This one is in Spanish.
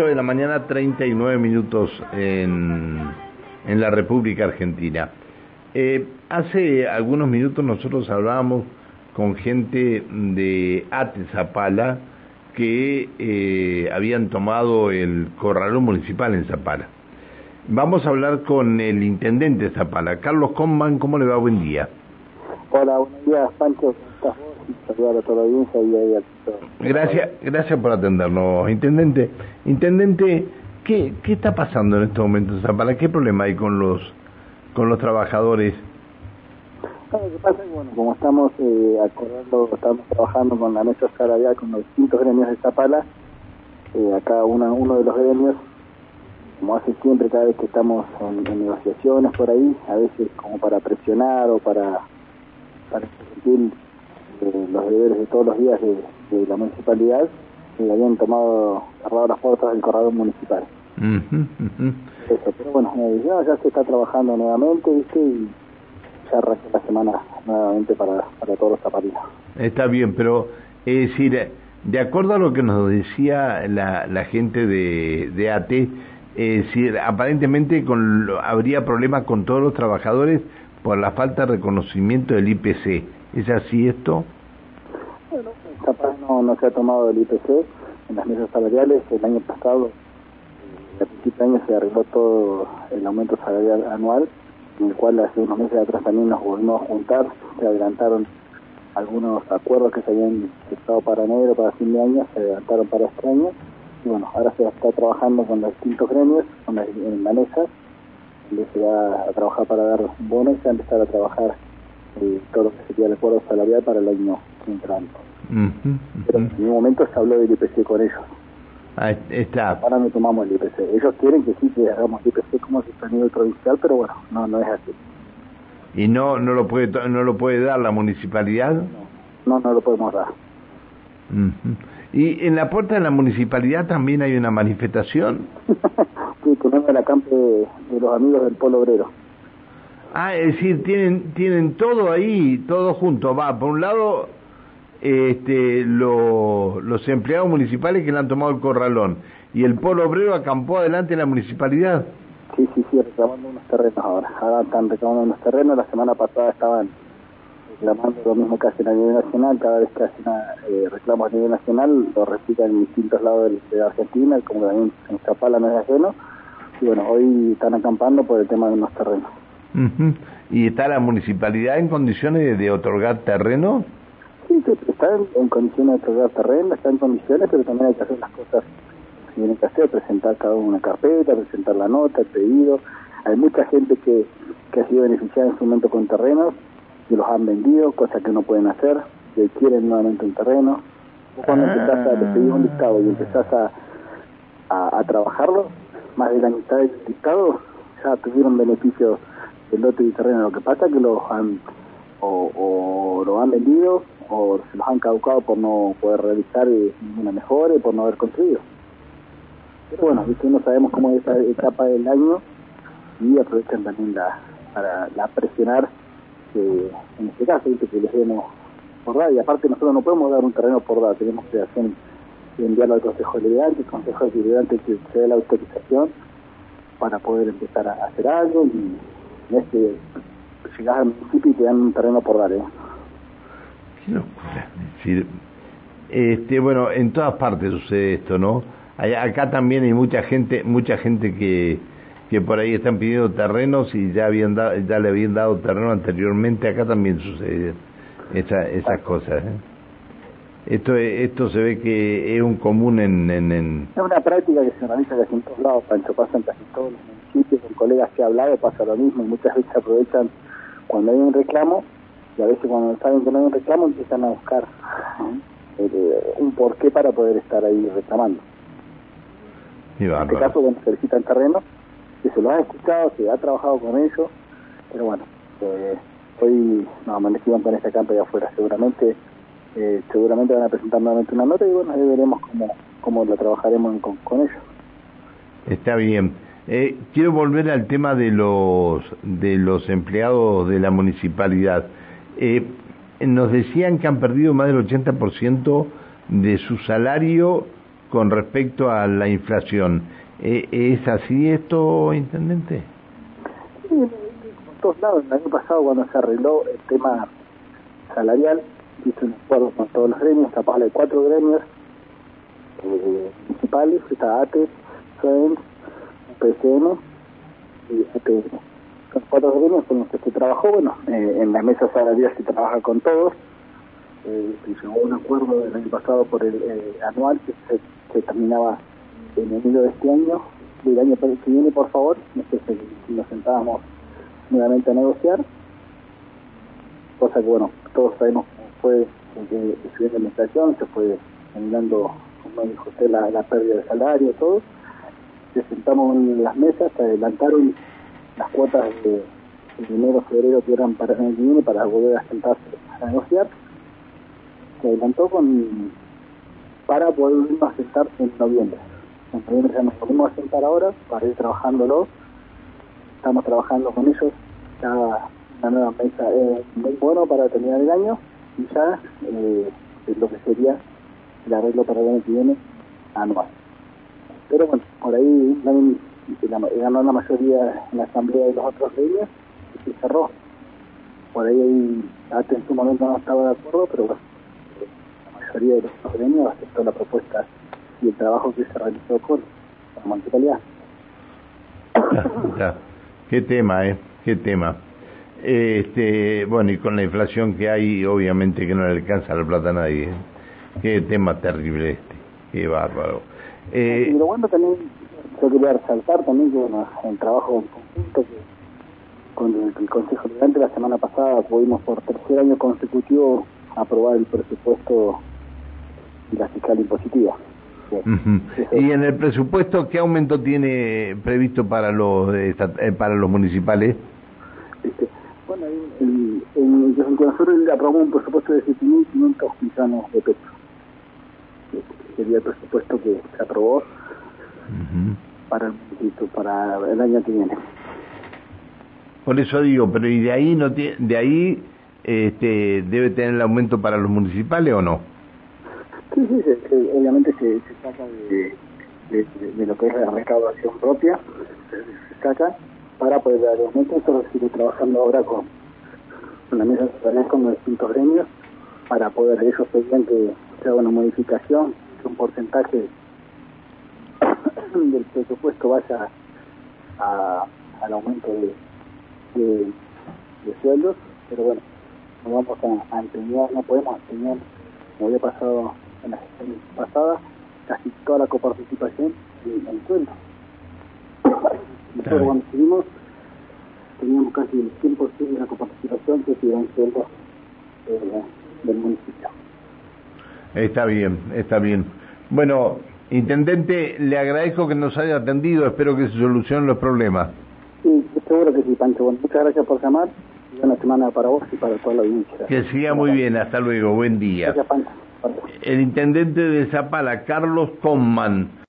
8 de la mañana, 39 minutos en, en la República Argentina. Eh, hace algunos minutos nosotros hablábamos con gente de Atezapala que eh, habían tomado el corralón municipal en Zapala. Vamos a hablar con el intendente de Zapala, Carlos Comban, ¿cómo le va? Buen día. Hola, buenos días, Pancho. Saludar a toda la audiencia y a Gracias, gracias por atendernos, intendente. Intendente, ¿qué, qué está pasando en este momento en Zapala? ¿Qué problema hay con los con los trabajadores? Lo que pasa es bueno, como estamos eh, acordando, estamos trabajando con la mesa salarial con los distintos gremios de Zapala, eh, acá una, uno de los gremios, como hace siempre cada vez que estamos en, negociaciones por ahí, a veces como para presionar o para, para exigir eh, los deberes de todos los días de, la municipalidad, eh, habían tomado, cerrado las puertas del corredor municipal. Eso, pero bueno, eh, ya, ya se está trabajando nuevamente, ¿viste? Y ya arranca la semana nuevamente para, para todos los zapatillas. Está bien, pero es decir, de acuerdo a lo que nos decía la, la gente de, de AT, es decir, aparentemente con, habría problemas con todos los trabajadores por la falta de reconocimiento del IPC. ¿Es así esto? No, se ha tomado el IPC en las mesas salariales. El año pasado, a principio de año, se arregló todo el aumento salarial anual en el cual hace unos meses atrás también nos volvimos a juntar, se adelantaron algunos acuerdos que se habían estado para enero, para fin de año, se adelantaron para este año, y bueno, ahora se está trabajando con los distintos gremios, con la, en donde se va a trabajar para dar bonos y se va a empezar a trabajar eh, todo lo que sería el acuerdo salarial para el año entrante. Pero en ningún momento se habló del IPC con ellos. Ah, está. Ahora no tomamos el IPC. Ellos quieren que sí que hagamos IPC como si fuera a nivel provincial, pero bueno, no no es así. ¿Y no no lo puede no lo puede dar la municipalidad? No, no, lo podemos dar. ¿Y en la puerta de la municipalidad también hay una manifestación? sí, tenemos el acampe de, de los amigos del Polo Obrero. Ah, es decir, tienen tienen todo ahí, todo junto. Va, por un lado este, los empleados municipales que le han tomado el corralón y el polo obrero acampó adelante en la municipalidad. Sí, sí, sí, reclamando unos terrenos ahora. Ahora están reclamando unos terrenos. La semana pasada estaban reclamando lo mismo que hacen a nivel nacional. Cada vez que hacen eh, reclamos a nivel nacional, lo repiten en distintos lados de, Argentina, como también en Zapala no es ajeno. Y bueno, hoy están acampando por el tema de unos terrenos. ¿Y está la municipalidad en condiciones de, otorgar terreno? Sí, está en, condiciones de otorgar terreno, está en condiciones, pero también hay que hacer las cosas que tienen que hacer, presentar cada una carpeta, presentar la nota, el pedido. Hay mucha gente que, que ha sido beneficiada en su momento con terrenos y los han vendido, cosas que no pueden hacer, que quieren nuevamente un terreno. cuando empezás a pedir un listado y empezás a, a, trabajarlo, más de la mitad del listado ya tuvieron beneficios del lote y terreno. Lo que pasa es que los han o, o lo han vendido o se los han caducado por no poder realizar ninguna mejora y por no haber construido. Pero bueno, no sabemos cómo es esa etapa del año y aprovechan también la, para la presionar que en este caso que les demos por dar y aparte nosotros no podemos dar un terreno por dar, tenemos que hacer enviarlo al Consejo Deliberante, el Consejo Deliberante que se dé la autorización para poder empezar a hacer algo y en este llegas al municipio y te dan un terreno por dar, ¿eh? Qué locura. decir, este, bueno, en todas partes sucede esto, ¿no? Acá también hay mucha gente, mucha gente que, que por ahí están pidiendo terrenos y ya habían dado, ya le habían dado terreno anteriormente. Acá también sucede esa, esas cosas. ¿eh? Esto, esto se ve que es un común en, en, Es una práctica que se realiza casi en todos lados, Pancho, pasa en casi todos los municipios, con colegas que he hablado pasa lo mismo muchas veces aprovechan cuando hay un reclamo y a veces cuando saben que no hay un reclamo empiezan a buscar eh, un porqué para poder estar ahí reclamando. en este caso, cuando se visitan terrenos, que se los ha escuchado, se ha trabajado con ellos, pero bueno, eh, hoy nos amanecimos con esta campa de afuera. Seguramente eh, seguramente van a presentar nuevamente una nota y bueno, ahí veremos cómo, cómo la trabajaremos con, con ellos. Está bien. Eh, quiero volver al tema de los de los empleados de la municipalidad. Eh, nos decían que han perdido más del 80% de su salario con respecto a la inflación. Eh, ¿Es así esto, intendente? Sí, todos lados. El año pasado, cuando se arregló el tema salarial, hizo un acuerdo con todos los gremios, capaz de cuatro gremios eh, municipales, está ATE, SOEN, PCM y ATM. Son cuatro gremios con los que se trabajó, bueno, eh, en la mesa salarial se trabaja con todos, eh, se llegó a un acuerdo el año pasado por el eh, anual que se, terminaba en enero de este año, del año que viene por favor, si nos sentábamos nuevamente a negociar, cosa que bueno, todos sabemos cómo fue que subiendo la inflación, se fue generando, como dijo usted, la, la pérdida de salario, todo. Se sentamos en las mesas, se adelantaron las cuotas de, de febrero que eran para el año que viene para volver a sentarse a negociar. Se adelantó con para volvernos a en noviembre. En noviembre ya nos volvemos a sentar ahora para ir trabajándolo. Estamos trabajando con ellos. Ya una nueva mesa es muy bueno para terminar el año y ya eh, lo que sería el arreglo para el año que viene anual. Pero bueno, por ahí también ganó la mayoría en la asamblea de los otros leyes y se cerró. Por ahí hasta en su momento no estaba de acuerdo, pero bueno, la mayoría de los gremios aceptó la propuesta y el trabajo que se realizó con la municipalidad. Qué tema, ¿eh? Qué tema. Este, bueno, y con la inflación que hay, obviamente que no le alcanza la plata a nadie. ¿eh? Qué tema terrible este, qué bárbaro. Eh, y lo bueno también, yo quería resaltar también que bueno, el trabajo conjunto que con el, Consejo Liberante la semana pasada pudimos por tercer año consecutivo aprobar el presupuesto y la fiscal impositiva. Uh -huh. ¿Y en el presupuesto qué aumento tiene previsto para los eh, para los municipales? Este, bueno, el, el, el, nosotros aprobamos un presupuesto de 7.500 millones de pesos. Sería el presupuesto que se aprobó uh -huh. Para, el, para el año que viene. Por eso digo, pero ¿y de ahí no tiene, de ahí este debe tener el aumento para los municipales o no? Sí, sí, se, se, obviamente se, se saca de, de, de, lo que es la recaudación propia, se, saca para poder dar aumento. Esto lo sigue trabajando ahora con, con la mesa salarial con los distintos gremios para poder ellos pedían que se haga una modificación, que un porcentaje del presupuesto vaya a, al aumento de, de, de sueldos, pero bueno, no vamos a, a empeñar, no podemos empeñar, como había pasado en la gestión pasada, casi toda la coparticipación en el sueldo. Nosotros cuando estuvimos teníamos casi el 100% de la coparticipación que se iba en sueldo eh, del municipio. Está bien, está bien. Bueno, Intendente, le agradezco que nos haya atendido, espero que se solucionen los problemas. Sí, seguro que sí, Pancho. Bueno, muchas gracias por llamar buena semana para vos y para toda la audiencia. Que siga muy bien, hasta luego, buen día. Gracias, Pancho. El intendente de Zapala, Carlos Conman.